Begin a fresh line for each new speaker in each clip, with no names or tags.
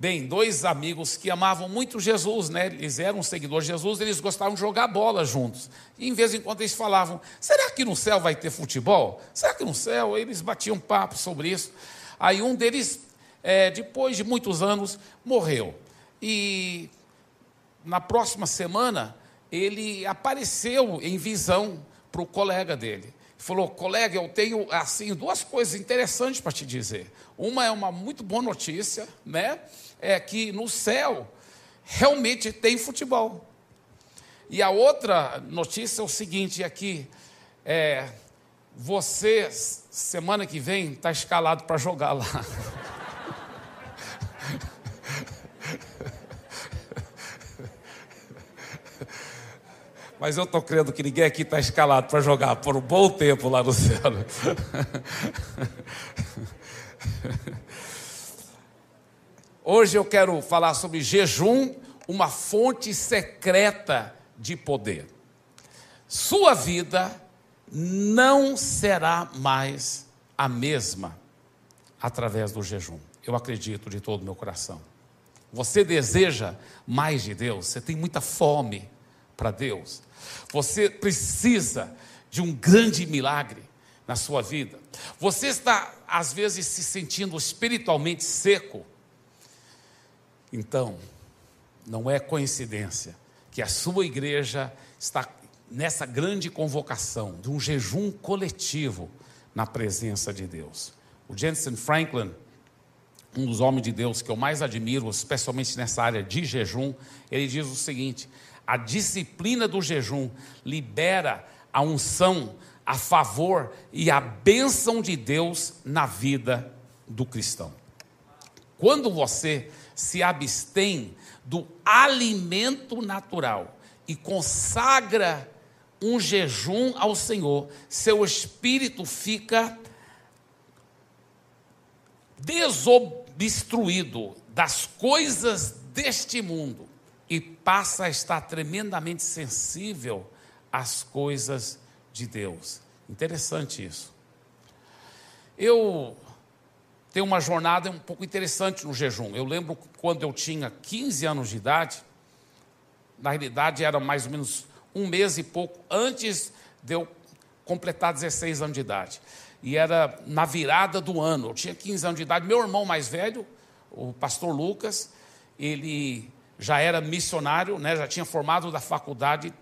Bem, dois amigos que amavam muito Jesus, né? Eles eram seguidores de Jesus, eles gostavam de jogar bola juntos. E em vez em quando eles falavam: será que no céu vai ter futebol? Será que no céu? Eles batiam papo sobre isso. Aí um deles, é, depois de muitos anos, morreu. E na próxima semana, ele apareceu em visão para o colega dele. Falou, colega, eu tenho assim duas coisas interessantes para te dizer. Uma é uma muito boa notícia, né? É que no céu realmente tem futebol. E a outra notícia é o seguinte aqui, é, você semana que vem está escalado para jogar lá. Mas eu estou crendo que ninguém aqui está escalado para jogar por um bom tempo lá no céu. Hoje eu quero falar sobre jejum, uma fonte secreta de poder. Sua vida não será mais a mesma através do jejum. Eu acredito de todo o meu coração. Você deseja mais de Deus, você tem muita fome para Deus. Você precisa de um grande milagre na sua vida. Você está, às vezes, se sentindo espiritualmente seco. Então, não é coincidência que a sua igreja está nessa grande convocação de um jejum coletivo na presença de Deus. O Jensen Franklin, um dos homens de Deus que eu mais admiro, especialmente nessa área de jejum, ele diz o seguinte: a disciplina do jejum libera a unção, a favor e a bênção de Deus na vida do cristão. Quando você se abstém do alimento natural e consagra um jejum ao Senhor, seu espírito fica desobstruído das coisas deste mundo e passa a estar tremendamente sensível às coisas de Deus. Interessante isso. Eu tenho uma jornada um pouco interessante no jejum. Eu lembro quando eu tinha 15 anos de idade, na realidade era mais ou menos um mês e pouco antes de eu completar 16 anos de idade. E era na virada do ano. Eu tinha 15 anos de idade. Meu irmão mais velho, o pastor Lucas, ele já era missionário, né, já tinha formado da faculdade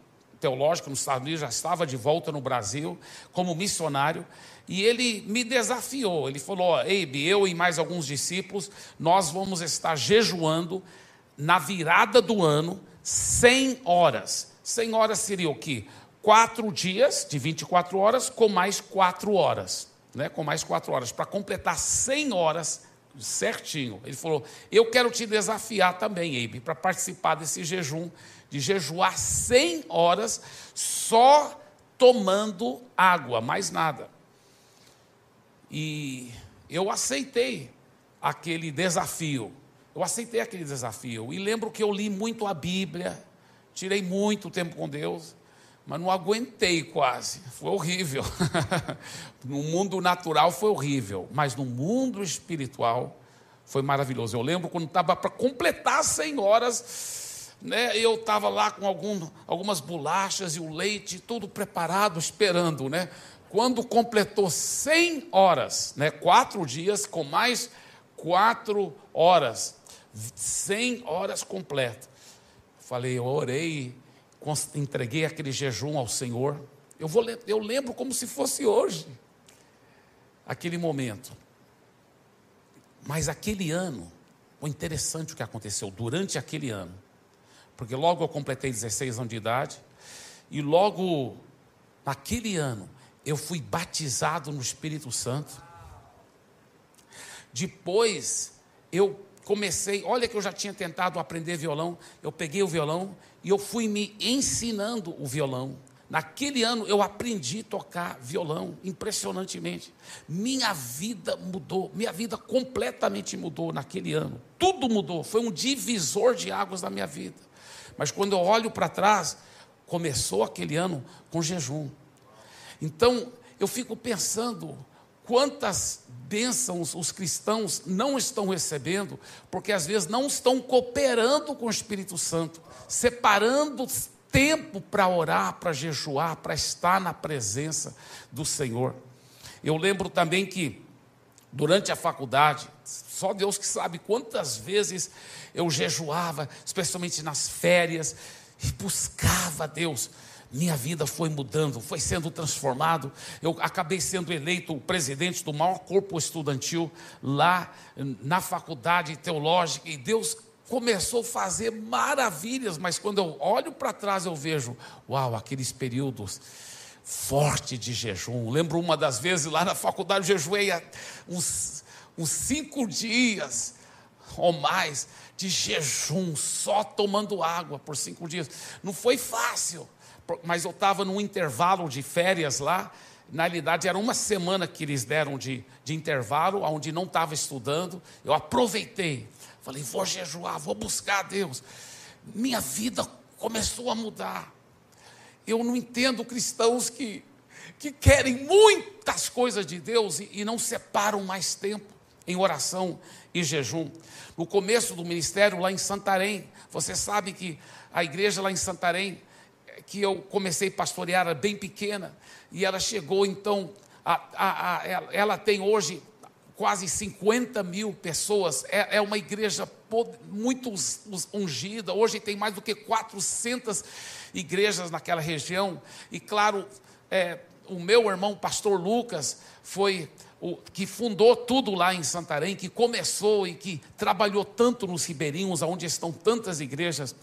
teológica nos Estados Unidos, já estava de volta no Brasil como missionário, e ele me desafiou. Ele falou: Eibe, eu e mais alguns discípulos, nós vamos estar jejuando na virada do ano 100 horas. 100 horas seria o quê? Quatro dias de 24 horas com mais quatro horas. Né, com mais quatro horas, para completar 100 horas certinho. Ele falou: Eu quero te desafiar também, Abe, para participar desse jejum, de jejuar 100 horas só tomando água, mais nada. E eu aceitei aquele desafio. Eu aceitei aquele desafio. E lembro que eu li muito a Bíblia, tirei muito tempo com Deus mas não aguentei quase. Foi horrível. no mundo natural foi horrível, mas no mundo espiritual foi maravilhoso. Eu lembro quando estava para completar 100 horas, né, eu estava lá com algum, algumas bolachas e o leite, tudo preparado, esperando. Né? Quando completou 100 horas, né, quatro dias com mais quatro horas, 100 horas completas. Falei, eu orei entreguei aquele jejum ao Senhor. Eu, vou, eu lembro como se fosse hoje, aquele momento. Mas aquele ano, o interessante o que aconteceu durante aquele ano, porque logo eu completei 16 anos de idade, e logo naquele ano eu fui batizado no Espírito Santo. Depois eu comecei, olha que eu já tinha tentado aprender violão, eu peguei o violão e eu fui me ensinando o violão. Naquele ano eu aprendi a tocar violão, impressionantemente. Minha vida mudou, minha vida completamente mudou naquele ano. Tudo mudou, foi um divisor de águas na minha vida. Mas quando eu olho para trás, começou aquele ano com jejum. Então eu fico pensando quantas bênçãos os cristãos não estão recebendo, porque às vezes não estão cooperando com o Espírito Santo, separando tempo para orar, para jejuar, para estar na presença do Senhor. Eu lembro também que durante a faculdade, só Deus que sabe quantas vezes eu jejuava, especialmente nas férias, e buscava Deus minha vida foi mudando, foi sendo transformado. Eu acabei sendo eleito o presidente do maior corpo estudantil lá na faculdade teológica e Deus começou a fazer maravilhas, mas quando eu olho para trás eu vejo, uau, aqueles períodos forte de jejum. Lembro uma das vezes lá na faculdade eu jejuei uns, uns cinco dias ou mais de jejum, só tomando água por cinco dias. Não foi fácil mas eu estava num intervalo de férias lá. Na realidade, era uma semana que eles deram de, de intervalo, onde não estava estudando. Eu aproveitei. Falei, vou jejuar, vou buscar a Deus. Minha vida começou a mudar. Eu não entendo cristãos que, que querem muitas coisas de Deus e, e não separam mais tempo em oração e jejum. No começo do ministério, lá em Santarém, você sabe que a igreja lá em Santarém que eu comecei a pastorear era bem pequena, e ela chegou então, a, a, a, ela tem hoje quase 50 mil pessoas, é, é uma igreja muito ungida, hoje tem mais do que 400 igrejas naquela região, e claro, é, o meu irmão, pastor Lucas, foi o que fundou tudo lá em Santarém, que começou e que trabalhou tanto nos ribeirinhos, onde estão tantas igrejas,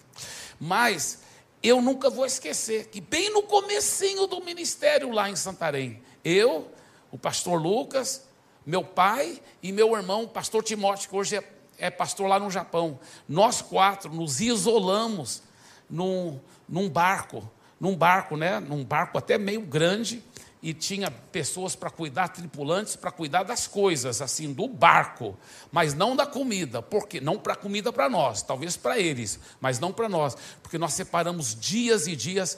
mas eu nunca vou esquecer que bem no comecinho do ministério lá em Santarém, eu, o pastor Lucas, meu pai e meu irmão, o pastor Timóteo, que hoje é, é, pastor lá no Japão, nós quatro nos isolamos num, num barco, num barco, né? Num barco até meio grande, e tinha pessoas para cuidar, tripulantes para cuidar das coisas, assim, do barco, mas não da comida, porque não para comida para nós, talvez para eles, mas não para nós, porque nós separamos dias e dias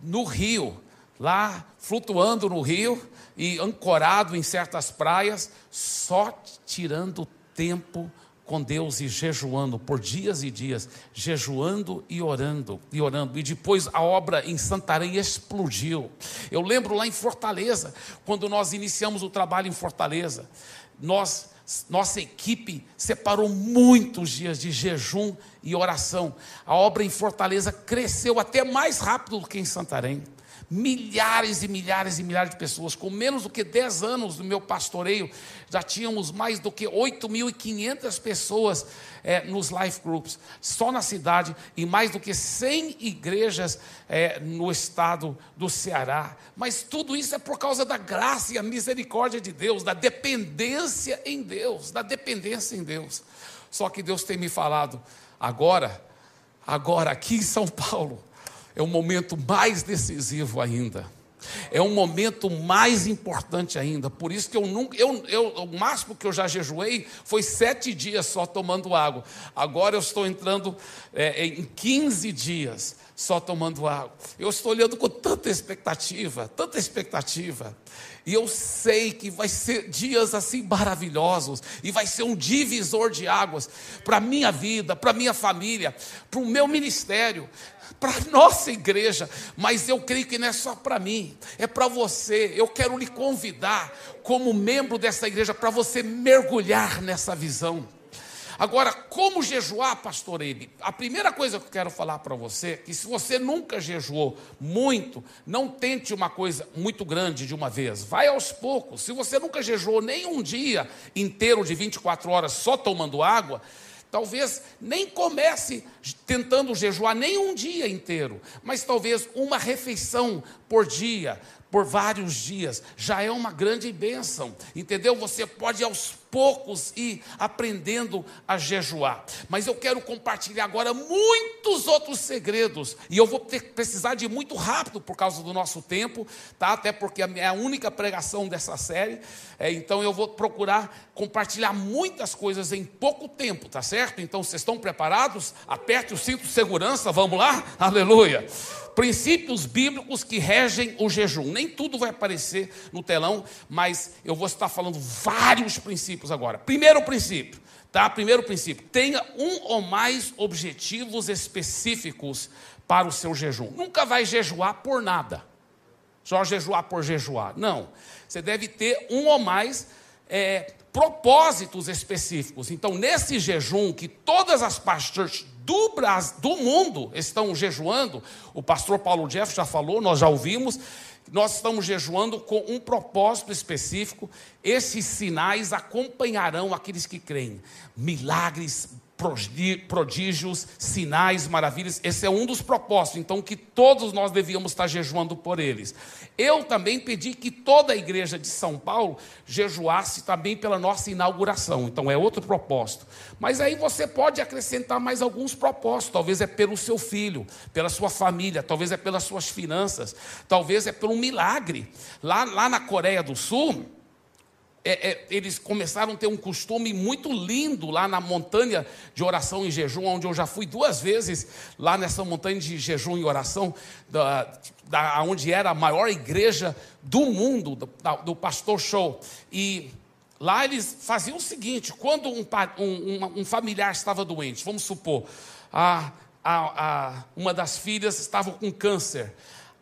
no rio, lá flutuando no rio e ancorado em certas praias, só tirando tempo com Deus e jejuando por dias e dias, jejuando e orando, e orando. E depois a obra em Santarém explodiu. Eu lembro lá em Fortaleza, quando nós iniciamos o trabalho em Fortaleza, nós nossa equipe separou muitos dias de jejum e oração. A obra em Fortaleza cresceu até mais rápido do que em Santarém milhares e milhares e milhares de pessoas. Com menos do que 10 anos do meu pastoreio, já tínhamos mais do que 8.500 pessoas é, nos life groups, só na cidade, e mais do que 100 igrejas é, no estado do Ceará. Mas tudo isso é por causa da graça e a misericórdia de Deus, da dependência em Deus, da dependência em Deus. Só que Deus tem me falado, agora, agora aqui em São Paulo, é um momento mais decisivo ainda. É um momento mais importante ainda. Por isso que eu nunca, eu, eu, o máximo que eu já jejuei foi sete dias só tomando água. Agora eu estou entrando é, em 15 dias só tomando água. Eu estou olhando com tanta expectativa, tanta expectativa. E eu sei que vai ser dias assim maravilhosos, e vai ser um divisor de águas para a minha vida, para a minha família, para o meu ministério para nossa igreja, mas eu creio que não é só para mim, é para você. Eu quero lhe convidar, como membro dessa igreja, para você mergulhar nessa visão. Agora, como jejuar, pastor Ebe? A primeira coisa que eu quero falar para você é que se você nunca jejuou muito, não tente uma coisa muito grande de uma vez. Vai aos poucos. Se você nunca jejuou nem um dia inteiro de 24 horas só tomando água, Talvez nem comece tentando jejuar nem um dia inteiro, mas talvez uma refeição por dia, por vários dias, já é uma grande bênção, entendeu? Você pode aos poucos ir aprendendo a jejuar, mas eu quero compartilhar agora muitos outros segredos, e eu vou ter, precisar de muito rápido por causa do nosso tempo, tá? Até porque é a única pregação dessa série, é, então eu vou procurar compartilhar muitas coisas em pouco tempo, tá certo? Então vocês estão preparados? Aperte o cinto de segurança, vamos lá? Aleluia! Princípios bíblicos que regem o jejum. Nem tudo vai aparecer no telão, mas eu vou estar falando vários princípios agora. Primeiro princípio, tá? Primeiro princípio: tenha um ou mais objetivos específicos para o seu jejum. Nunca vai jejuar por nada. Só jejuar por jejuar. Não. Você deve ter um ou mais é, propósitos específicos. Então, nesse jejum que todas as partes do, Brasil, do mundo estão jejuando, o pastor Paulo Jeff já falou, nós já ouvimos, nós estamos jejuando com um propósito específico. Esses sinais acompanharão aqueles que creem. Milagres, prodígios, sinais, maravilhas. Esse é um dos propósitos, então, que todos nós devíamos estar jejuando por eles. Eu também pedi que toda a igreja de São Paulo jejuasse também pela nossa inauguração, então é outro propósito. Mas aí você pode acrescentar mais alguns propósitos, talvez é pelo seu filho, pela sua família, talvez é pelas suas finanças, talvez é um milagre. Lá, lá na Coreia do Sul, é, é, eles começaram a ter um costume muito lindo lá na montanha de oração e jejum, onde eu já fui duas vezes lá nessa montanha de jejum e oração, da, da, onde era a maior igreja do mundo, do, da, do pastor Show. E lá eles faziam o seguinte: quando um, um, um familiar estava doente, vamos supor, a, a, a, uma das filhas estava com câncer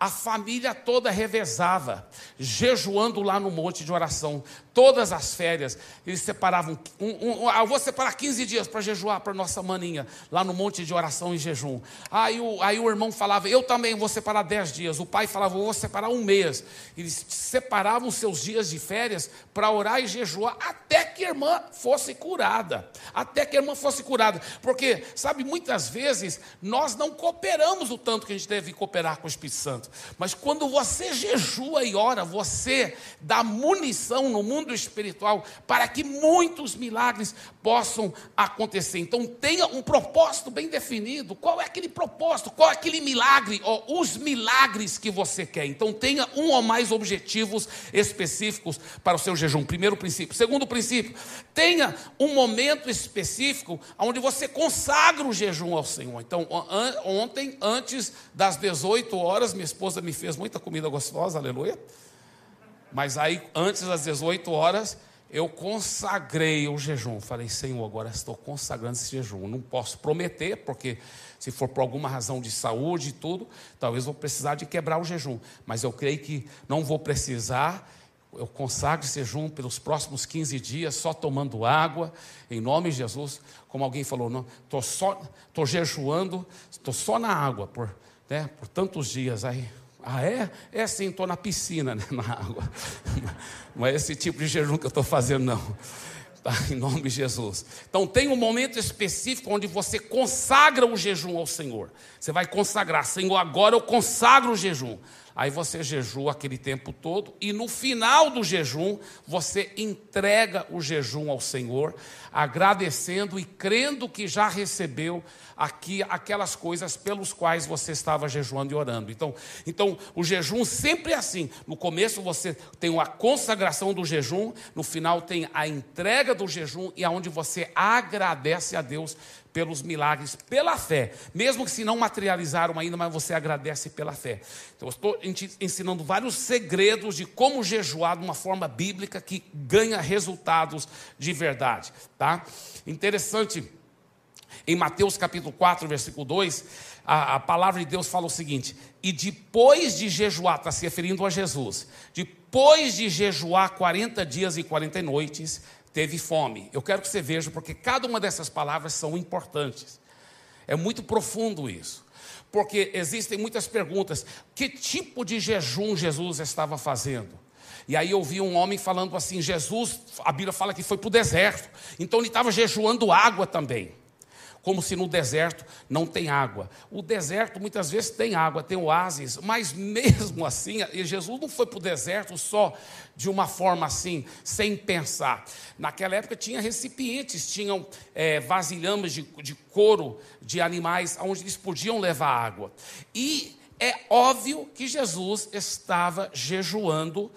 a família toda revezava, jejuando lá no monte de oração, todas as férias. Eles separavam, um, um, ah, eu vou separar 15 dias para jejuar para nossa maninha, lá no monte de oração e jejum. Aí o, aí o irmão falava, eu também vou separar 10 dias. O pai falava, eu vou separar um mês. Eles separavam seus dias de férias para orar e jejuar até que a irmã fosse curada. Até que a irmã fosse curada. Porque, sabe, muitas vezes nós não cooperamos o tanto que a gente deve cooperar com o Espírito Santo. Mas quando você jejua e ora, você dá munição no mundo espiritual para que muitos milagres possam acontecer. Então tenha um propósito bem definido. Qual é aquele propósito? Qual é aquele milagre? Os milagres que você quer. Então tenha um ou mais objetivos específicos para o seu jejum. Primeiro princípio. Segundo princípio, tenha um momento específico onde você consagra o jejum ao Senhor. Então, ontem, antes das 18 horas, minha esposa me fez muita comida gostosa, aleluia. Mas aí, antes das 18 horas, eu consagrei o jejum. Falei, Senhor, agora estou consagrando esse jejum. Não posso prometer, porque se for por alguma razão de saúde e tudo, talvez vou precisar de quebrar o jejum. Mas eu creio que não vou precisar. Eu consagro esse jejum pelos próximos 15 dias, só tomando água, em nome de Jesus. Como alguém falou, não, estou só, estou jejuando, estou só na água por, né, por tantos dias. Aí ah, é? É sim, estou na piscina, né, na água. Não é esse tipo de jejum que eu estou fazendo, não. Tá, em nome de Jesus. Então tem um momento específico onde você consagra o jejum ao Senhor. Você vai consagrar, Senhor, agora eu consagro o jejum. Aí você jejua aquele tempo todo e no final do jejum você entrega o jejum ao Senhor, agradecendo e crendo que já recebeu aqui aquelas coisas pelos quais você estava jejuando e orando. Então, então o jejum sempre é assim. No começo você tem a consagração do jejum, no final tem a entrega do jejum e aonde você agradece a Deus pelos milagres, pela fé, mesmo que se não materializaram ainda, mas você agradece pela fé. Então, eu estou ensinando vários segredos de como jejuar de uma forma bíblica que ganha resultados de verdade, tá? Interessante, em Mateus capítulo 4, versículo 2, a, a palavra de Deus fala o seguinte: e depois de jejuar, está se referindo a Jesus, depois de jejuar 40 dias e 40 noites, teve fome. Eu quero que você veja, porque cada uma dessas palavras são importantes. É muito profundo isso. Porque existem muitas perguntas. Que tipo de jejum Jesus estava fazendo? E aí eu vi um homem falando assim: Jesus, a Bíblia fala que foi para o deserto, então ele estava jejuando água também como se no deserto não tem água. O deserto muitas vezes tem água, tem oásis, mas mesmo assim, Jesus não foi para o deserto só de uma forma assim, sem pensar. Naquela época tinha recipientes, tinham é, vasilhames de, de couro de animais onde eles podiam levar água. E é óbvio que Jesus estava jejuando,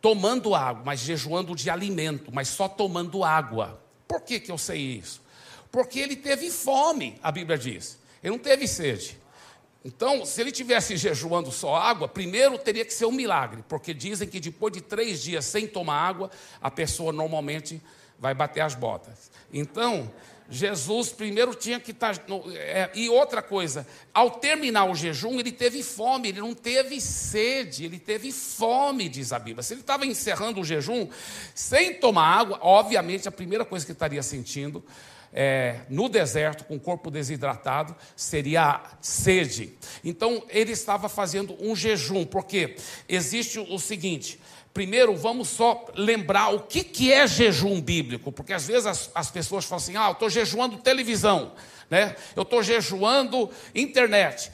tomando água, mas jejuando de alimento, mas só tomando água. Por que, que eu sei isso? Porque ele teve fome, a Bíblia diz. Ele não teve sede. Então, se ele tivesse jejuando só água, primeiro teria que ser um milagre, porque dizem que depois de três dias sem tomar água, a pessoa normalmente vai bater as botas. Então, Jesus primeiro tinha que estar. Tá é, e outra coisa, ao terminar o jejum, ele teve fome, ele não teve sede, ele teve fome, diz a Bíblia. Se ele estava encerrando o jejum sem tomar água, obviamente a primeira coisa que estaria sentindo é, no deserto, com o corpo desidratado, seria sede. Então ele estava fazendo um jejum, porque existe o seguinte: Primeiro, vamos só lembrar o que, que é jejum bíblico, porque às vezes as, as pessoas falam assim: ah, eu estou jejuando televisão, né? eu estou jejuando internet.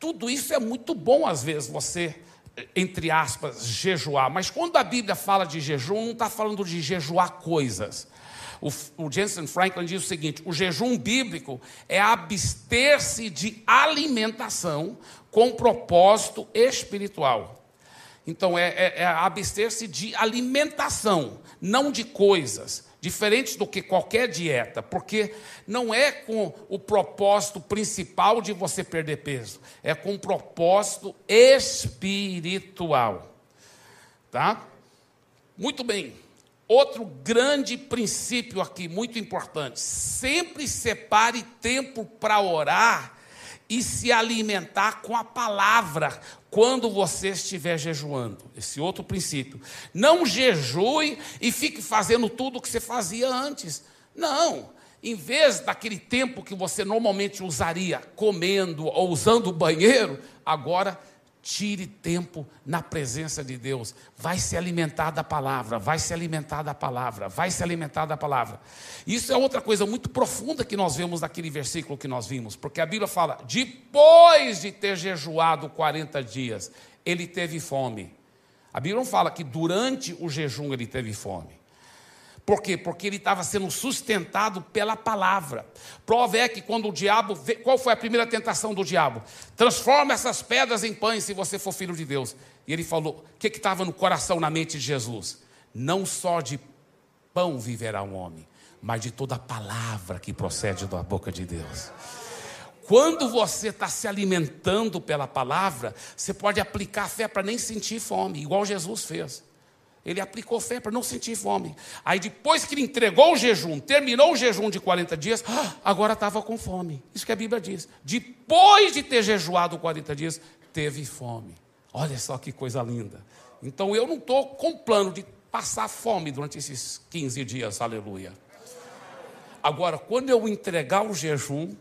Tudo isso é muito bom, às vezes, você, entre aspas, jejuar, mas quando a Bíblia fala de jejum, não está falando de jejuar coisas. O, o Jensen Franklin diz o seguinte: o jejum bíblico é abster-se de alimentação com propósito espiritual. Então, é, é, é abster-se de alimentação, não de coisas, diferentes do que qualquer dieta, porque não é com o propósito principal de você perder peso, é com o propósito espiritual. Tá? Muito bem. Outro grande princípio aqui, muito importante: sempre separe tempo para orar e se alimentar com a palavra quando você estiver jejuando. Esse outro princípio. Não jejue e fique fazendo tudo o que você fazia antes. Não. Em vez daquele tempo que você normalmente usaria comendo ou usando o banheiro, agora Tire tempo na presença de Deus. Vai se alimentar da palavra, vai se alimentar da palavra, vai se alimentar da palavra. Isso é outra coisa muito profunda que nós vemos naquele versículo que nós vimos, porque a Bíblia fala: depois de ter jejuado 40 dias, ele teve fome. A Bíblia não fala que durante o jejum ele teve fome. Por quê? Porque ele estava sendo sustentado pela palavra. Prova é que quando o diabo. Qual foi a primeira tentação do diabo? Transforma essas pedras em pães se você for filho de Deus. E ele falou: o que estava no coração, na mente de Jesus? Não só de pão viverá um homem, mas de toda a palavra que procede da boca de Deus. Quando você está se alimentando pela palavra, você pode aplicar a fé para nem sentir fome, igual Jesus fez. Ele aplicou fé para não sentir fome. Aí depois que ele entregou o jejum, terminou o jejum de 40 dias, ah, agora estava com fome. Isso que a Bíblia diz. Depois de ter jejuado 40 dias, teve fome. Olha só que coisa linda. Então eu não estou com plano de passar fome durante esses 15 dias, aleluia. Agora, quando eu entregar o jejum,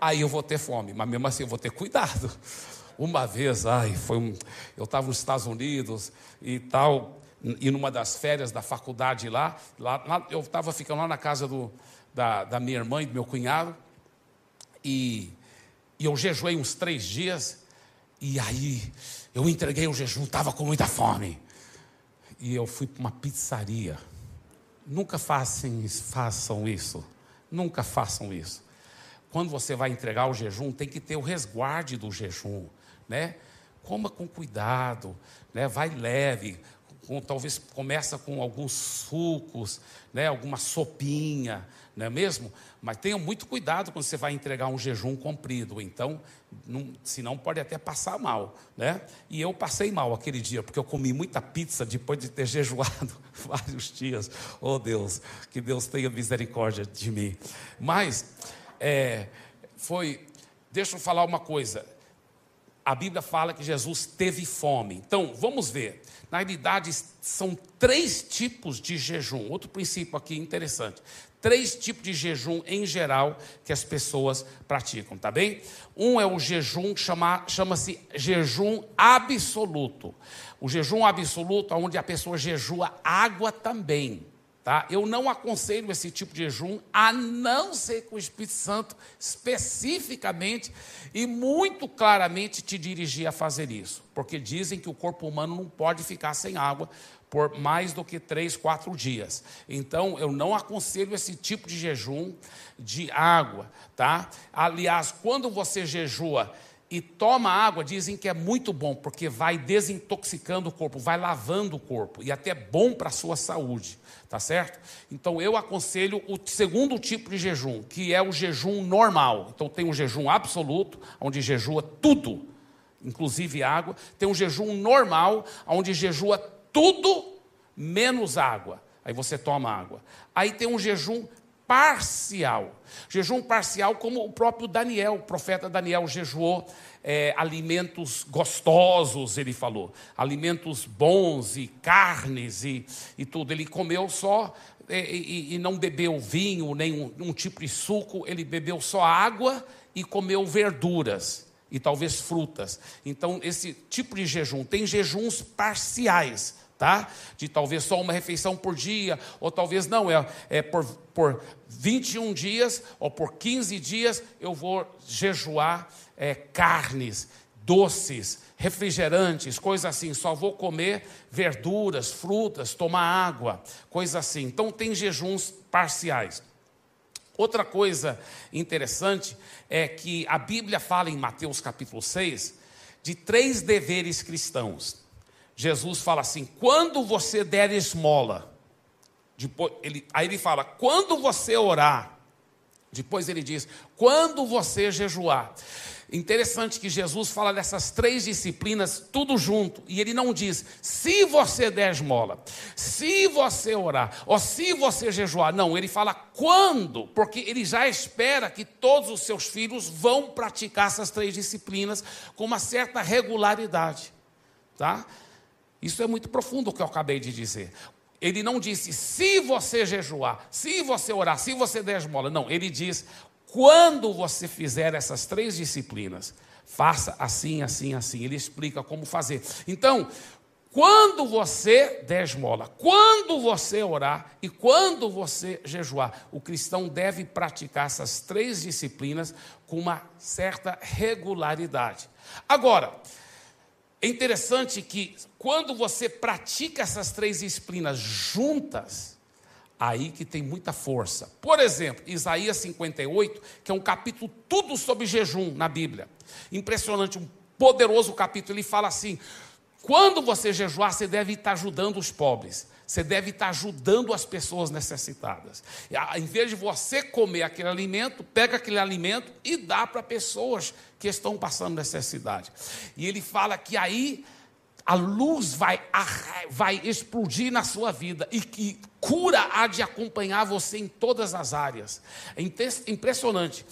aí eu vou ter fome, mas mesmo assim eu vou ter cuidado. Uma vez, ai, foi um, eu estava nos Estados Unidos e tal, e numa das férias da faculdade lá, lá, lá eu estava ficando lá na casa do, da, da, minha irmã e do meu cunhado, e, e eu jejuei uns três dias, e aí eu entreguei o jejum, estava com muita fome. E eu fui para uma pizzaria. Nunca façam, façam isso. Nunca façam isso. Quando você vai entregar o jejum, tem que ter o resguarde do jejum né? Coma com cuidado, né? Vai leve, com, talvez começa com alguns sucos, né? Alguma sopinha, não é mesmo? Mas tenha muito cuidado quando você vai entregar um jejum comprido, então, não, senão pode até passar mal, né? E eu passei mal aquele dia, porque eu comi muita pizza depois de ter jejuado vários dias. Oh Deus, que Deus tenha misericórdia de mim. Mas, é, foi, deixa eu falar uma coisa, a Bíblia fala que Jesus teve fome. Então, vamos ver. Na realidade, são três tipos de jejum. Outro princípio aqui interessante. Três tipos de jejum em geral que as pessoas praticam, tá bem? Um é o jejum, chama, chama-se jejum absoluto. O jejum absoluto, onde a pessoa jejua água também. Tá? Eu não aconselho esse tipo de jejum, a não ser que o Espírito Santo especificamente e muito claramente te dirigir a fazer isso. Porque dizem que o corpo humano não pode ficar sem água por mais do que três, quatro dias. Então, eu não aconselho esse tipo de jejum de água. Tá? Aliás, quando você jejua e toma água, dizem que é muito bom, porque vai desintoxicando o corpo, vai lavando o corpo, e até bom para a sua saúde, tá certo? Então eu aconselho o segundo tipo de jejum, que é o jejum normal. Então tem um jejum absoluto, onde jejua tudo, inclusive água. Tem um jejum normal, onde jejua tudo menos água. Aí você toma água. Aí tem um jejum parcial. Jejum parcial, como o próprio Daniel, o profeta Daniel jejuou é, alimentos gostosos, ele falou, alimentos bons e carnes e, e tudo. Ele comeu só é, e, e, não bebeu vinho, nem um, um tipo de suco, ele bebeu só água e comeu verduras e talvez frutas. Então, esse tipo de jejum tem jejuns parciais tá? De talvez só uma refeição por dia, ou talvez não, é, é por, por 21 dias ou por 15 dias eu vou jejuar é, carnes, doces, refrigerantes, coisas assim, só vou comer verduras, frutas, tomar água, coisas assim. Então tem jejuns parciais. Outra coisa interessante é que a Bíblia fala em Mateus capítulo 6 de três deveres cristãos. Jesus fala assim: quando você der esmola, depois, ele, aí ele fala: quando você orar, depois ele diz: quando você jejuar. Interessante que Jesus fala dessas três disciplinas tudo junto, e ele não diz se você der esmola, se você orar, ou se você jejuar. Não, ele fala quando, porque ele já espera que todos os seus filhos vão praticar essas três disciplinas com uma certa regularidade, tá? Isso é muito profundo o que eu acabei de dizer. Ele não disse se você jejuar, se você orar, se você der esmola. Não, ele diz quando você fizer essas três disciplinas, faça assim, assim, assim. Ele explica como fazer. Então, quando você der esmola, quando você orar e quando você jejuar, o cristão deve praticar essas três disciplinas com uma certa regularidade. Agora, é interessante que quando você pratica essas três disciplinas juntas, aí que tem muita força. Por exemplo, Isaías 58, que é um capítulo tudo sobre jejum na Bíblia. Impressionante, um poderoso capítulo. Ele fala assim: quando você jejuar, você deve estar ajudando os pobres. Você deve estar ajudando as pessoas necessitadas. Em vez de você comer aquele alimento, pega aquele alimento e dá para pessoas que estão passando necessidade. E ele fala que aí a luz vai, vai explodir na sua vida e que cura há de acompanhar você em todas as áreas. É impressionante.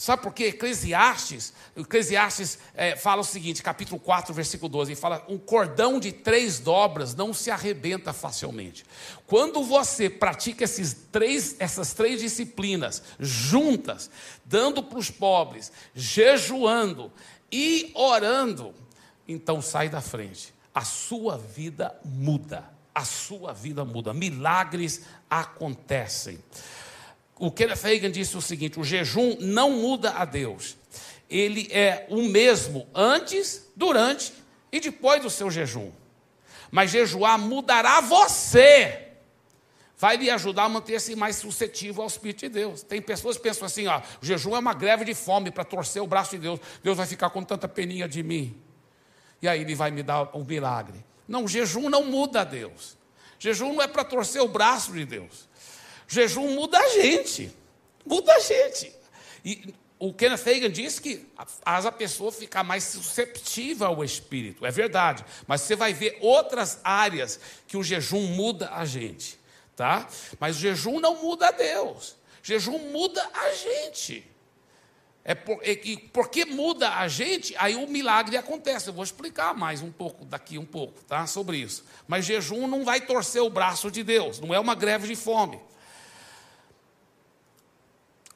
Sabe por quê? Eclesiastes, Eclesiastes é, fala o seguinte, capítulo 4, versículo 12, ele fala, um cordão de três dobras não se arrebenta facilmente. Quando você pratica esses três, essas três disciplinas juntas, dando para os pobres, jejuando e orando, então sai da frente a sua vida muda. A sua vida muda. Milagres acontecem. O Kenneth Hagin disse o seguinte: o jejum não muda a Deus. Ele é o mesmo antes, durante e depois do seu jejum. Mas jejuar mudará você. Vai lhe ajudar a manter-se mais suscetível ao Espírito de Deus. Tem pessoas que pensam assim: ó, o jejum é uma greve de fome para torcer o braço de Deus. Deus vai ficar com tanta peninha de mim e aí ele vai me dar um milagre. Não, jejum não muda a Deus. Jejum não é para torcer o braço de Deus. Jejum muda a gente. Muda a gente. E o Kenneth Hagin diz que faz a pessoa ficar mais susceptível ao Espírito. É verdade. Mas você vai ver outras áreas que o jejum muda a gente. Tá? Mas o jejum não muda a Deus. O jejum muda a gente. É por, é, porque muda a gente, aí o milagre acontece. Eu vou explicar mais um pouco daqui um pouco, tá? Sobre isso. Mas jejum não vai torcer o braço de Deus, não é uma greve de fome.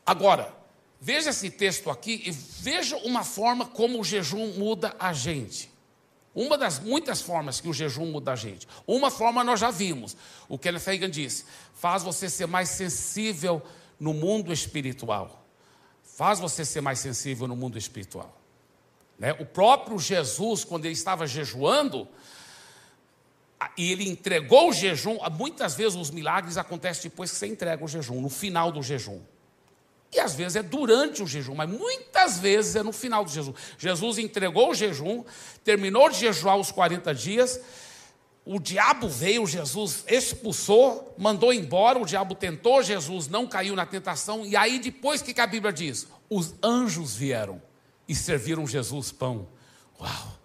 Agora, veja esse texto aqui e veja uma forma como o jejum muda a gente. Uma das muitas formas que o jejum muda a gente. Uma forma nós já vimos. O Kenneth Hagin disse: faz você ser mais sensível no mundo espiritual faz você ser mais sensível no mundo espiritual. Né? O próprio Jesus, quando ele estava jejuando, e ele entregou o jejum, muitas vezes os milagres acontecem depois que você entrega o jejum, no final do jejum. E às vezes é durante o jejum, mas muitas vezes é no final do jejum. Jesus entregou o jejum, terminou de jejuar os 40 dias, o diabo veio, Jesus expulsou, mandou embora, o diabo tentou, Jesus não caiu na tentação, e aí depois o que a Bíblia diz? Os anjos vieram e serviram Jesus pão. Uau!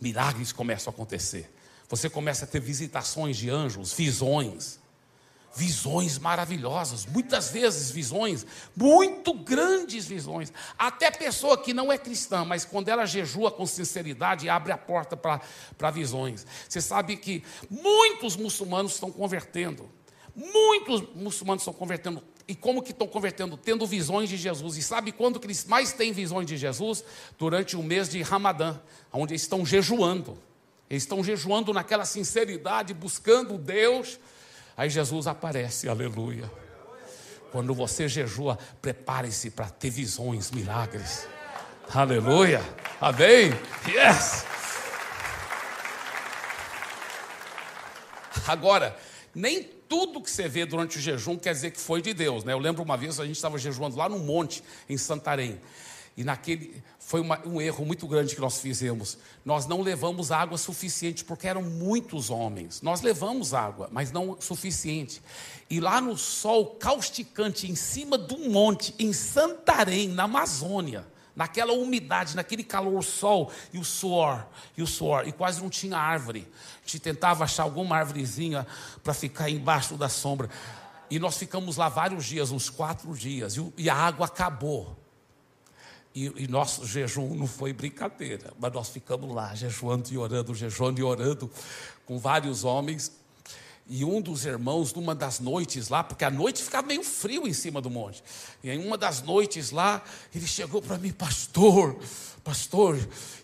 Milagres começam a acontecer. Você começa a ter visitações de anjos, visões visões maravilhosas, muitas vezes visões, muito grandes visões. Até pessoa que não é cristã, mas quando ela jejua com sinceridade, abre a porta para visões. Você sabe que muitos muçulmanos estão convertendo, muitos muçulmanos estão convertendo. E como que estão convertendo? Tendo visões de Jesus. E sabe quando que eles mais têm visões de Jesus? Durante o mês de Ramadã, onde eles estão jejuando. Eles estão jejuando naquela sinceridade, buscando Deus Aí Jesus aparece, aleluia. Quando você jejua, prepare-se para ter visões, milagres. Aleluia. Amém? Yes. Agora, nem tudo que você vê durante o jejum quer dizer que foi de Deus, né? Eu lembro uma vez a gente estava jejuando lá no monte em Santarém. E naquele foi uma, um erro muito grande que nós fizemos. Nós não levamos água suficiente porque eram muitos homens. Nós levamos água, mas não suficiente. E lá no sol causticante, em cima do monte, em Santarém, na Amazônia, naquela umidade, naquele calor, o sol e o suor, e o suor, e quase não tinha árvore. A gente tentava achar alguma árvorezinha para ficar embaixo da sombra. E nós ficamos lá vários dias, uns quatro dias, e a água acabou. E, e, nosso jejum não foi brincadeira, mas nós ficamos lá, jejuando e orando, jejuando e orando, com vários homens. E um dos irmãos, numa das noites lá, porque a noite ficava meio frio em cima do monte. E em uma das noites lá, ele chegou para mim, pastor, pastor,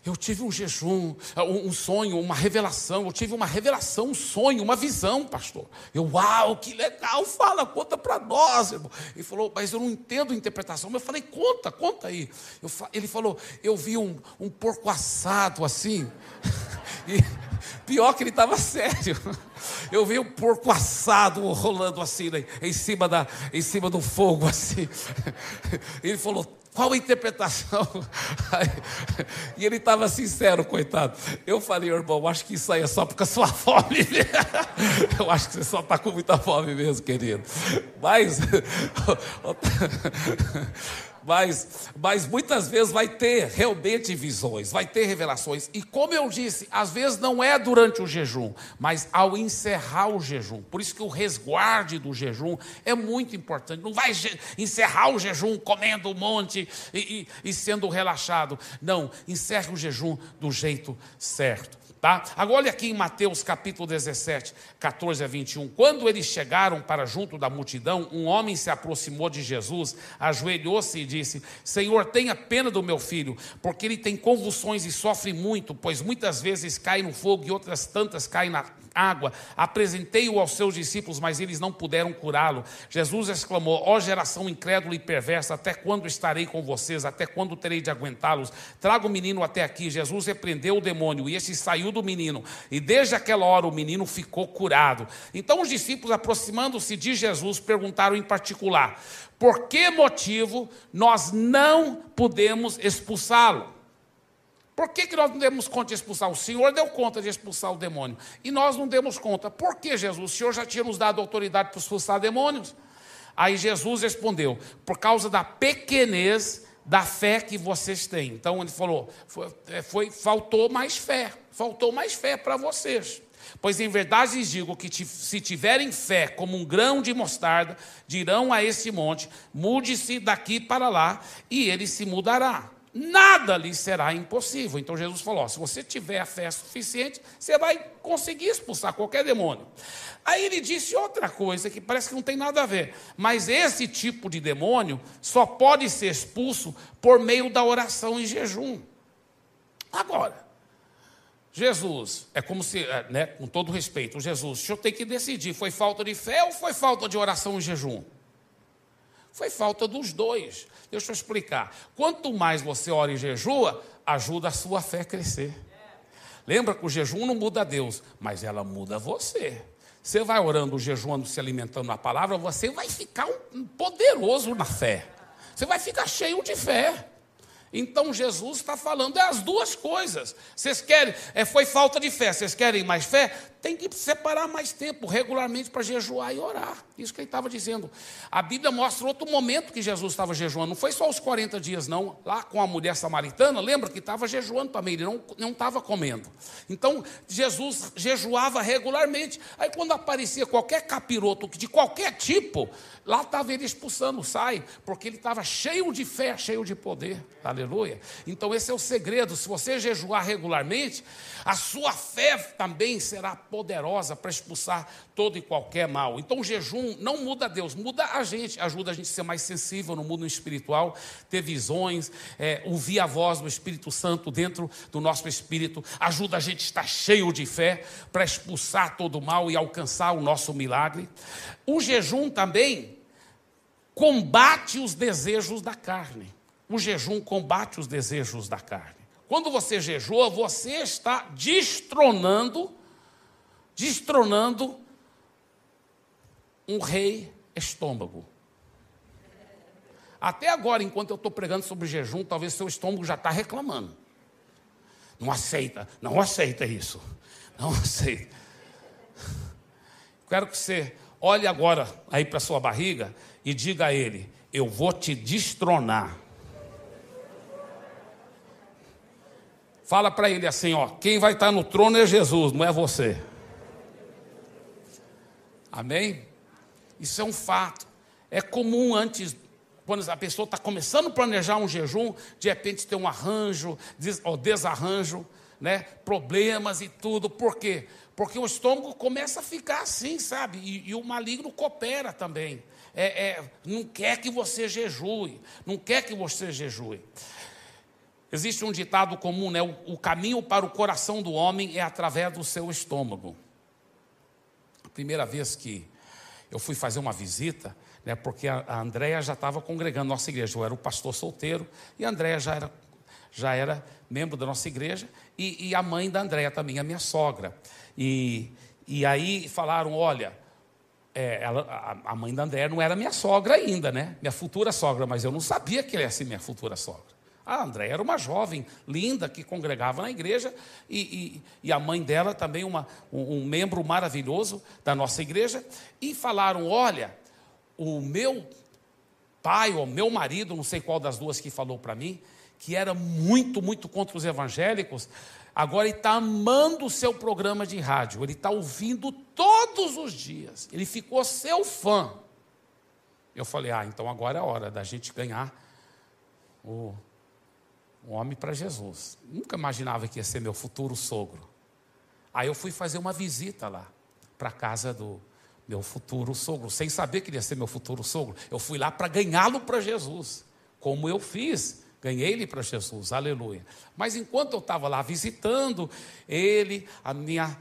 eu tive um jejum, um sonho, uma revelação. Eu tive uma revelação, um sonho, uma visão, pastor. Eu, uau, que legal, fala, conta para nós, irmão. Ele falou, mas eu não entendo a interpretação. Eu falei, conta, conta aí. Eu, ele falou, eu vi um, um porco assado assim. e pior que ele estava sério. Eu vi um porco assado rolando assim, né, em, cima da, em cima do fogo, assim. Ele falou, qual a interpretação? e ele estava sincero, coitado. Eu falei, irmão, acho que isso aí é só porque a sua fome. Eu acho que você só está com muita fome mesmo, querido. Mas. mas, mas muitas vezes vai ter realmente visões, vai ter revelações. E como eu disse, às vezes não é durante o jejum, mas ao encerrar o jejum. Por isso que o resguarde do jejum é muito importante. Não vai encerrar o jejum comendo um monte e, e, e sendo relaxado. Não, encerre o jejum do jeito certo. Tá? Agora olha aqui em Mateus capítulo 17, 14 a 21. Quando eles chegaram para junto da multidão, um homem se aproximou de Jesus, ajoelhou-se e disse: Senhor, tenha pena do meu filho, porque ele tem convulsões e sofre muito, pois muitas vezes cai no fogo e outras tantas caem na água. Apresentei-o aos seus discípulos, mas eles não puderam curá-lo. Jesus exclamou: Ó geração incrédula e perversa, até quando estarei com vocês? Até quando terei de aguentá-los? Traga o menino até aqui. Jesus repreendeu o demônio e esse saiu do menino. E desde aquela hora o menino ficou curado. Então os discípulos, aproximando-se de Jesus, perguntaram em particular: Por que motivo nós não podemos expulsá-lo? Por que, que nós não demos conta de expulsar? O Senhor deu conta de expulsar o demônio. E nós não demos conta. Por que, Jesus? O Senhor já tinha nos dado autoridade para expulsar demônios. Aí Jesus respondeu: por causa da pequenez da fé que vocês têm. Então ele falou: foi, é, foi faltou mais fé, faltou mais fé para vocês. Pois em verdade lhes digo que se tiverem fé como um grão de mostarda, dirão a esse monte: mude-se daqui para lá, e ele se mudará nada lhe será impossível. Então Jesus falou: se você tiver a fé suficiente, você vai conseguir expulsar qualquer demônio. Aí ele disse outra coisa que parece que não tem nada a ver, mas esse tipo de demônio só pode ser expulso por meio da oração e jejum. Agora, Jesus, é como se, é, né, com todo respeito, Jesus, o senhor tem que decidir: foi falta de fé ou foi falta de oração e jejum? Foi falta dos dois. Deixa eu explicar. Quanto mais você ora e jejua, ajuda a sua fé a crescer. Lembra que o jejum não muda Deus, mas ela muda você. Você vai orando, jejuando, se alimentando na palavra, você vai ficar um poderoso na fé. Você vai ficar cheio de fé. Então Jesus está falando é as duas coisas. Vocês querem, é, foi falta de fé, vocês querem mais fé? Tem que separar mais tempo regularmente para jejuar e orar. Isso que ele estava dizendo. A Bíblia mostra outro momento que Jesus estava jejuando. Não foi só os 40 dias, não. Lá com a mulher samaritana, lembra que estava jejuando também, ele não, não estava comendo. Então, Jesus jejuava regularmente. Aí quando aparecia qualquer capiroto de qualquer tipo, lá estava ele expulsando, sai, porque ele estava cheio de fé, cheio de poder. Aleluia. Então, esse é o segredo. Se você jejuar regularmente, a sua fé também será poderosa para expulsar todo e qualquer mal. Então o jejum não muda Deus, muda a gente, ajuda a gente a ser mais sensível no mundo espiritual, ter visões, é, ouvir a voz do Espírito Santo dentro do nosso espírito, ajuda a gente a estar cheio de fé para expulsar todo o mal e alcançar o nosso milagre. O jejum também combate os desejos da carne. O jejum combate os desejos da carne. Quando você jejua, você está destronando destronando um rei estômago. Até agora, enquanto eu estou pregando sobre jejum, talvez seu estômago já está reclamando. Não aceita, não aceita isso. Não aceita. Quero que você olhe agora aí para sua barriga e diga a ele: Eu vou te destronar. Fala para ele assim, ó, quem vai estar no trono é Jesus, não é você. Amém? Isso é um fato. É comum antes, quando a pessoa está começando a planejar um jejum, de repente ter um arranjo, ou desarranjo, né? problemas e tudo. Por quê? Porque o estômago começa a ficar assim, sabe? E, e o maligno coopera também. É, é, não quer que você jejue, não quer que você jejue. Existe um ditado comum, né? O, caminho para o coração do homem é através do seu estômago primeira vez que eu fui fazer uma visita, né, porque a, a Andréia já estava congregando nossa igreja. Eu era o pastor solteiro e a Andréia já era, já era membro da nossa igreja e, e a mãe da Andréia também, a minha sogra. E, e aí falaram: olha, é, ela, a, a, mãe da Andréia não era minha sogra ainda, né? Minha futura sogra, mas eu não sabia que ela ia ser minha futura sogra. A André era uma jovem linda que congregava na igreja e, e, e a mãe dela também uma, um, um, membro maravilhoso da nossa igreja. E falaram: Olha, o meu pai ou meu marido, não sei qual das duas que falou para mim, que era muito, muito contra os evangélicos, agora ele está amando o seu programa de rádio, ele está ouvindo todos os dias, ele ficou seu fã. Eu falei: Ah, então agora é a hora da gente ganhar o um homem para Jesus. Nunca imaginava que ia ser meu futuro sogro. Aí eu fui fazer uma visita lá, para a casa do meu futuro sogro, sem saber que ele ia ser meu futuro sogro. Eu fui lá para ganhá-lo para Jesus, como eu fiz. Ganhei ele para Jesus, aleluia. Mas enquanto eu estava lá visitando ele, a minha,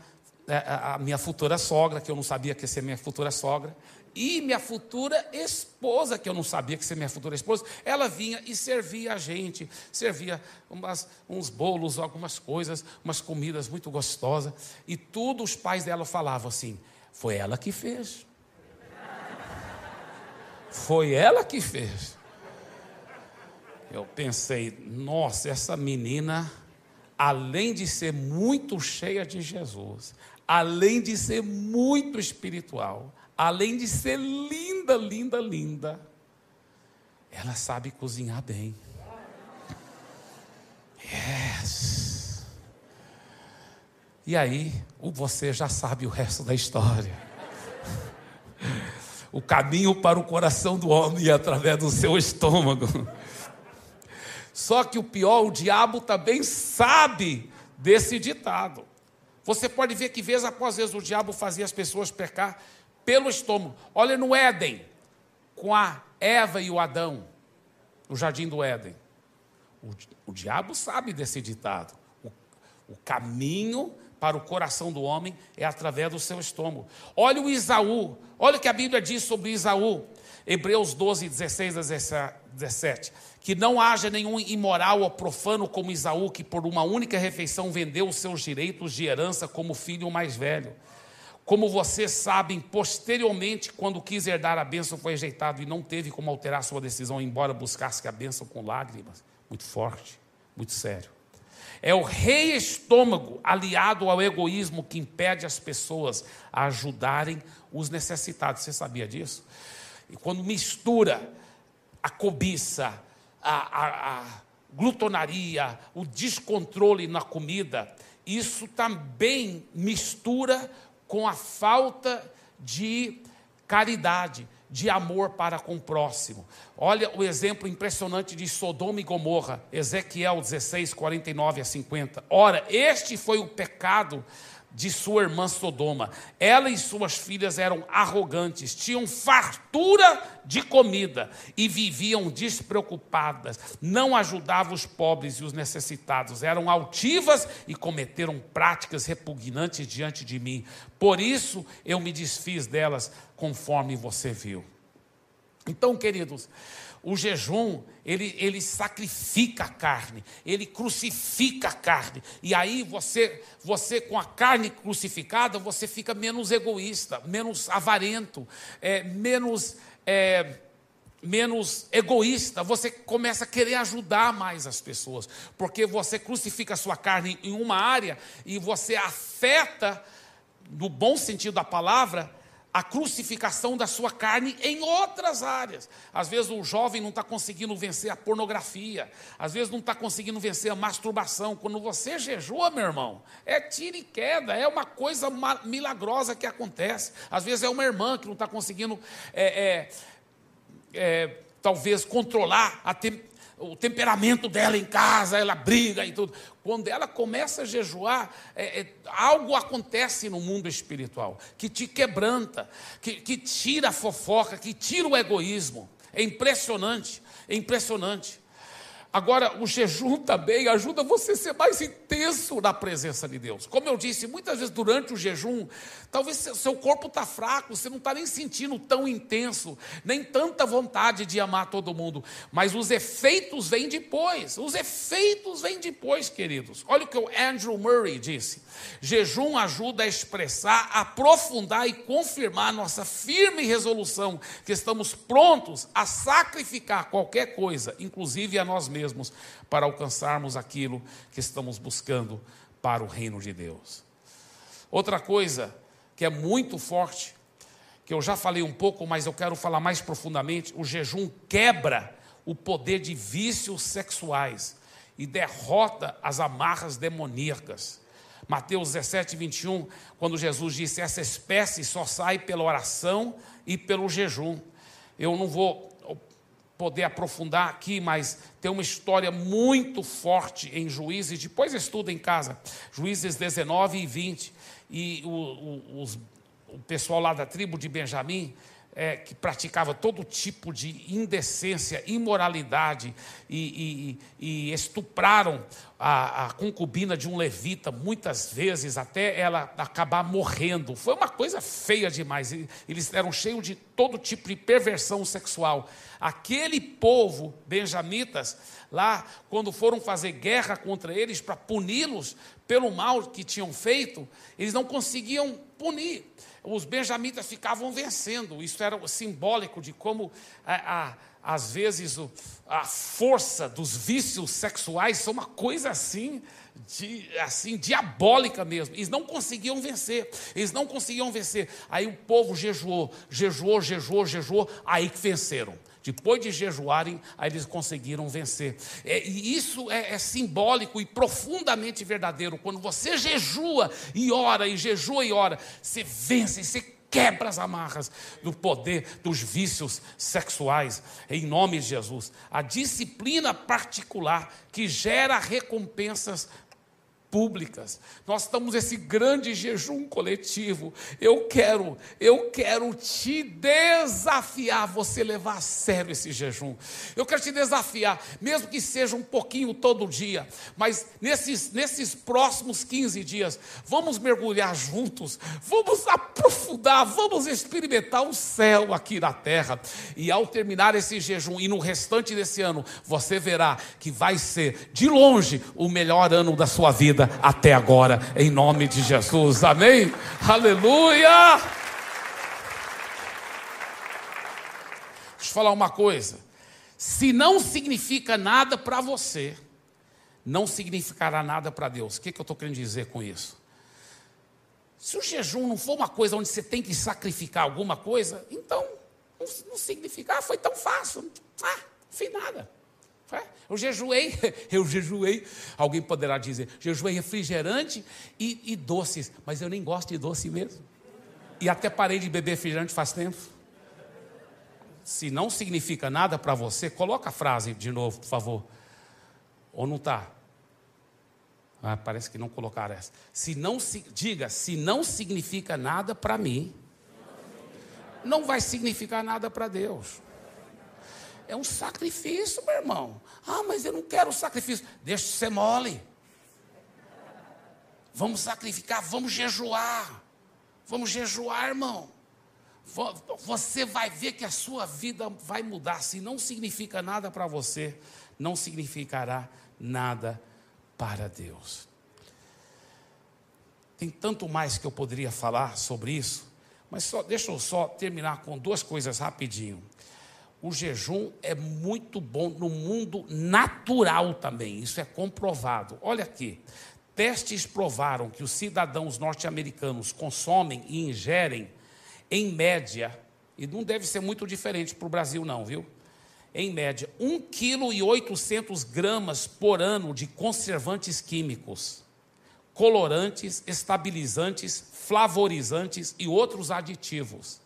é, a minha futura sogra, que eu não sabia que ia ser minha futura sogra, e minha futura esposa, que eu não sabia que ser minha futura esposa, ela vinha e servia a gente, servia umas, uns bolos, algumas coisas, umas comidas muito gostosas, e tudo os pais dela falavam assim: foi ela que fez. Foi ela que fez. Eu pensei, nossa, essa menina, além de ser muito cheia de Jesus, além de ser muito espiritual, além de ser linda, linda, linda, ela sabe cozinhar bem. Yes. E aí, você já sabe o resto da história. O caminho para o coração do homem é através do seu estômago. Só que o pior, o diabo também sabe desse ditado. Você pode ver que vez após vez o diabo fazia as pessoas pecar pelo estômago. Olha no Éden, com a Eva e o Adão, no jardim do Éden. O, o diabo sabe desse ditado. O, o caminho para o coração do homem é através do seu estômago. Olha o Isaú, olha o que a Bíblia diz sobre Isaú. Hebreus 12, 16 a 17. Que não haja nenhum imoral ou profano como Isaú, que por uma única refeição vendeu os seus direitos de herança como filho mais velho Como vocês sabem, posteriormente, quando quis herdar a bênção, foi rejeitado e não teve como alterar sua decisão, embora buscasse a bênção com lágrimas. Muito forte, muito sério. É o rei estômago aliado ao egoísmo que impede as pessoas a ajudarem os necessitados. Você sabia disso? E quando mistura a cobiça, a, a, a glutonaria, o descontrole na comida, isso também mistura com a falta de caridade, de amor para com o próximo. Olha o exemplo impressionante de Sodoma e Gomorra, Ezequiel 16, 49 a 50. Ora, este foi o pecado de sua irmã Sodoma. Ela e suas filhas eram arrogantes, tinham fartura de comida e viviam despreocupadas, não ajudavam os pobres e os necessitados, eram altivas e cometeram práticas repugnantes diante de mim. Por isso eu me desfiz delas, conforme você viu. Então, queridos, o jejum, ele, ele sacrifica a carne, ele crucifica a carne. E aí você, você com a carne crucificada, você fica menos egoísta, menos avarento, é, menos, é, menos egoísta. Você começa a querer ajudar mais as pessoas, porque você crucifica a sua carne em uma área e você afeta, no bom sentido da palavra, a crucificação da sua carne em outras áreas. Às vezes o jovem não está conseguindo vencer a pornografia, às vezes não está conseguindo vencer a masturbação. Quando você jejua, meu irmão, é tiro e queda, é uma coisa milagrosa que acontece. Às vezes é uma irmã que não está conseguindo, é, é, é, talvez, controlar a, te o temperamento dela em casa, ela briga e tudo. Quando ela começa a jejuar, é, é, algo acontece no mundo espiritual que te quebranta, que, que tira a fofoca, que tira o egoísmo. É impressionante, é impressionante. Agora, o jejum também ajuda você a ser mais intenso na presença de Deus. Como eu disse, muitas vezes durante o jejum, talvez seu corpo está fraco, você não está nem sentindo tão intenso, nem tanta vontade de amar todo mundo. Mas os efeitos vêm depois. Os efeitos vêm depois, queridos. Olha o que o Andrew Murray disse. Jejum ajuda a expressar, aprofundar e confirmar nossa firme resolução que estamos prontos a sacrificar qualquer coisa, inclusive a nós mesmos, para alcançarmos aquilo que estamos buscando para o reino de Deus. Outra coisa que é muito forte, que eu já falei um pouco, mas eu quero falar mais profundamente: o jejum quebra o poder de vícios sexuais e derrota as amarras demoníacas. Mateus 17, 21, quando Jesus disse: Essa espécie só sai pela oração e pelo jejum. Eu não vou poder aprofundar aqui, mas tem uma história muito forte em Juízes, depois estuda em casa, Juízes 19 e 20, e o, o, os, o pessoal lá da tribo de Benjamim é, que praticava todo tipo de indecência, imoralidade e, e, e estupraram a, a, concubina de um levita muitas vezes até ela acabar morrendo. Foi uma coisa feia demais. Eles eram cheios de todo tipo de perversão sexual. Aquele povo, benjamitas, lá, quando foram fazer guerra contra eles para puni-los pelo mal que tinham feito, eles não conseguiam punir os benjamitas ficavam vencendo. Isso era simbólico de como, a, a, às vezes, o, a força dos vícios sexuais são uma coisa assim, de, assim, diabólica mesmo. Eles não conseguiam vencer. Eles não conseguiam vencer. Aí o povo jejuou, jejuou, jejuou, jejuou, aí que venceram. Depois de jejuarem, aí eles conseguiram vencer. É, e isso é, é, simbólico e profundamente verdadeiro. Quando você jejua e ora, e jejua e ora, você vence, você quebra as amarras do poder dos vícios sexuais, em nome de Jesus. A disciplina particular que gera recompensas públicas. Nós estamos nesse grande jejum coletivo. Eu quero, eu quero te desafiar você levar a sério esse jejum. Eu quero te desafiar, mesmo que seja um pouquinho todo dia, mas nesses nesses próximos 15 dias, vamos mergulhar juntos, vamos aprofundar, vamos experimentar o céu aqui na terra. E ao terminar esse jejum e no restante desse ano, você verá que vai ser de longe o melhor ano da sua vida vida até agora, em nome de Jesus. Amém? Aleluia! Deixa eu falar uma coisa. Se não significa nada para você, não significará nada para Deus. O que, que eu estou querendo dizer com isso? Se o jejum não for uma coisa onde você tem que sacrificar alguma coisa, então não, não significa, ah, foi tão fácil, ah, não fiz nada. Eu jejuei, eu jejuei. Alguém poderá dizer, jejuei refrigerante e, e, doces, mas eu nem gosto de doce mesmo. E até parei de beber refrigerante faz tempo. Se não significa nada para você, coloca a frase de novo, por favor. Ou não está? Ah, parece que não colocaram essa. Se não diga, se não significa nada para mim, não vai significar nada para Deus. É um sacrifício, meu irmão. Ah, mas eu não quero sacrifício. Deixa de ser mole. Vamos sacrificar, vamos jejuar. Vamos jejuar, irmão. Você vai ver que a sua vida vai mudar. Se não significa nada para você, não significará nada para Deus. Tem tanto mais que eu poderia falar sobre isso, mas só, deixa eu só terminar com duas coisas rapidinho. O jejum é muito bom no mundo natural também, isso é comprovado. Olha aqui, testes provaram que os cidadãos norte-americanos consomem e ingerem, em média, e não deve ser muito diferente para o Brasil, não, viu? em média, 1,8 kg gramas por ano de conservantes químicos, colorantes, estabilizantes, flavorizantes e outros aditivos.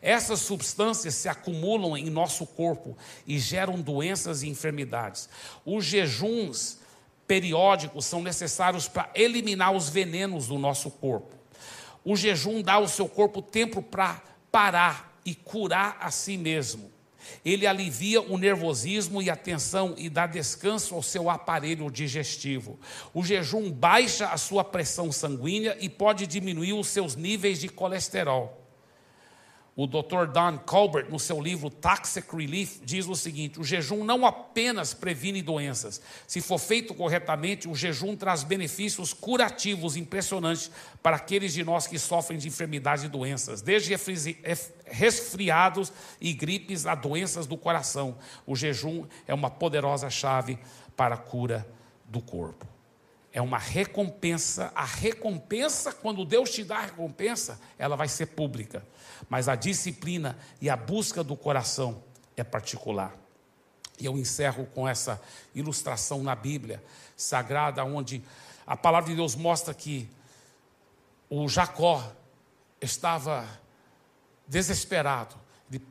Essas substâncias se acumulam em nosso corpo e geram doenças e enfermidades. Os jejuns periódicos são necessários para eliminar os venenos do nosso corpo. O jejum dá ao seu corpo tempo para parar e curar a si mesmo. Ele alivia o nervosismo e a tensão e dá descanso ao seu aparelho digestivo. O jejum baixa a sua pressão sanguínea e pode diminuir os seus níveis de colesterol. O Dr. Don Colbert, no seu livro Toxic Relief, diz o seguinte: o jejum não apenas previne doenças. Se for feito corretamente, o jejum traz benefícios curativos impressionantes para aqueles de nós que sofrem de enfermidades e doenças, desde resfriados e gripes a doenças do coração. O jejum é uma poderosa chave para a cura do corpo. É uma recompensa. A recompensa, quando Deus te dá a recompensa, ela vai ser pública mas a disciplina e a busca do coração é particular. E eu encerro com essa ilustração na Bíblia sagrada, onde a palavra de Deus mostra que o Jacó estava desesperado. Ele,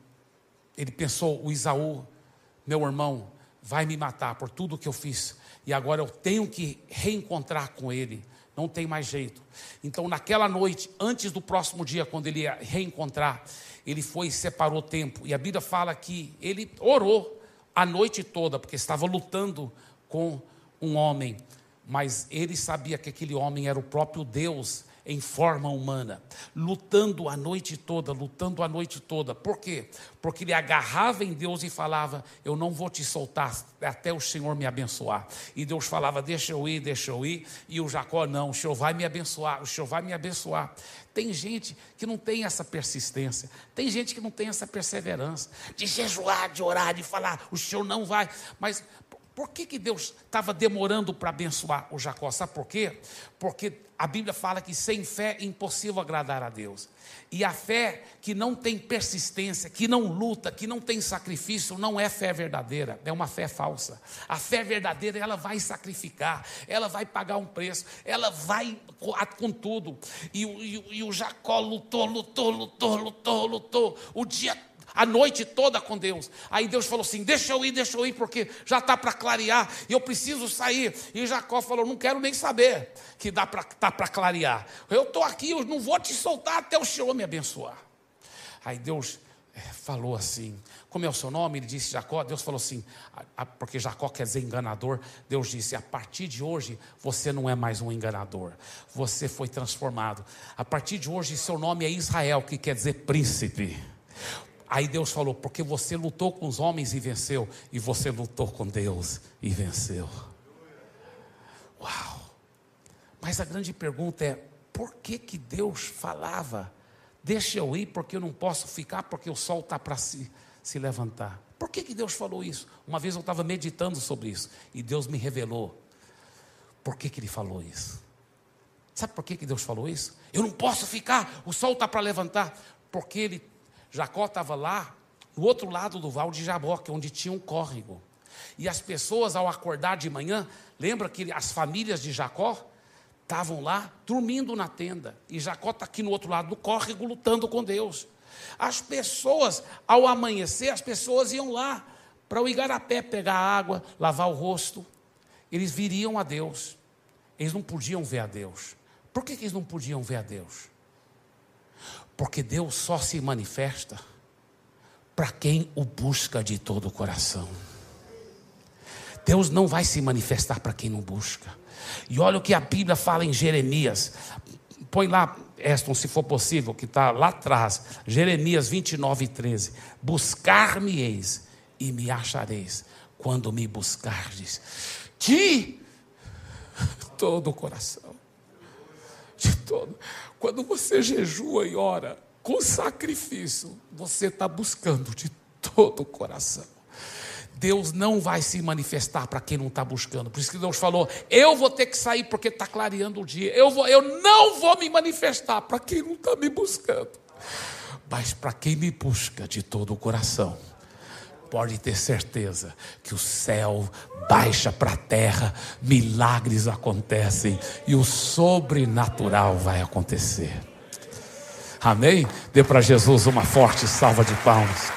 ele pensou: o Isaú, meu irmão, vai me matar por tudo que eu fiz, e agora eu tenho que reencontrar com ele não tem mais jeito. Então, naquela noite, antes do próximo dia, quando ele ia reencontrar, ele foi e separou tempo. E a Bíblia fala que ele orou a noite toda, porque estava lutando com um homem. Mas ele sabia que aquele homem era o próprio Deus em forma humana, lutando a noite toda, lutando a noite toda. Por quê? Porque ele agarrava em Deus e falava: Eu não vou te soltar até o Senhor me abençoar. E Deus falava: Deixa eu ir, deixa eu ir. E o Jacó: Não, o Senhor vai me abençoar, o Senhor vai me abençoar. Tem gente que não tem essa persistência, tem gente que não tem essa perseverança, de jejuar, de orar, de falar: O Senhor não vai. Mas por que, que Deus estava demorando para abençoar o Jacó? Sabe por quê? Porque a Bíblia fala que sem fé é impossível agradar a Deus. E a fé que não tem persistência, que não luta, que não tem sacrifício, não é fé verdadeira, é uma fé falsa. A fé verdadeira, ela vai sacrificar, ela vai pagar um preço, ela vai com tudo. E, e, e o Jacó lutou, lutou, lutou, lutou, lutou, o dia a noite toda com Deus. Aí Deus falou assim: Deixa eu ir, deixa eu ir, porque já está para clarear e eu preciso sair. E Jacó falou: Não quero nem saber que dá para tá para clarear. Eu estou aqui, eu não vou te soltar até o Senhor me abençoar. Aí Deus eh, falou assim: Como é o seu nome? Ele disse Jacó. Deus falou assim: Porque Jacó quer dizer enganador. Deus disse: A partir de hoje você não é mais um enganador. Você foi transformado. A partir de hoje seu nome é Israel, que quer dizer príncipe. Aí Deus falou: porque você lutou com os homens e venceu, e você lutou com Deus e venceu. Uau! Mas a grande pergunta é: por que, que Deus falava? Deixa eu ir porque eu não posso ficar, porque o sol está para se, se levantar. Por que, que Deus falou isso? Uma vez eu estava meditando sobre isso e Deus me revelou. Por que, que Ele falou isso? Sabe por que, que Deus falou isso? Eu não posso ficar, o sol está para levantar. Porque ele, Jacó estava lá, no outro lado do val de Jaboque, onde tinha um córrego. E as pessoas, ao acordar de manhã, lembra que as famílias de Jacó estavam lá dormindo na tenda. E Jacó está aqui no outro lado do córrego lutando com Deus. As pessoas, ao amanhecer, as pessoas iam lá para o igarapé pegar água, lavar o rosto. Eles viriam a Deus. Eles não podiam ver a Deus. Por que, que eles não podiam ver a Deus? Porque Deus só se manifesta para quem o busca de todo o coração. Deus não vai se manifestar para quem não busca. E olha o que a Bíblia fala em Jeremias. Põe lá, Eston, se for possível, que está lá atrás. Jeremias 29, 13. Buscar-me-eis e me achareis, quando me buscardes de todo o coração. De todo. Quando você jejua e ora com sacrifício, você está buscando de todo o coração. Deus não vai se manifestar para quem não está buscando. Por isso que Deus falou: eu vou ter que sair porque está clareando o dia. Eu, vou, eu não vou me manifestar para quem não está me buscando. Mas para quem me busca de todo o coração, pode ter certeza que o céu baixa para a terra, milagres acontecem e o sobrenatural vai acontecer. Amém? Dê para Jesus uma forte salva de palmas.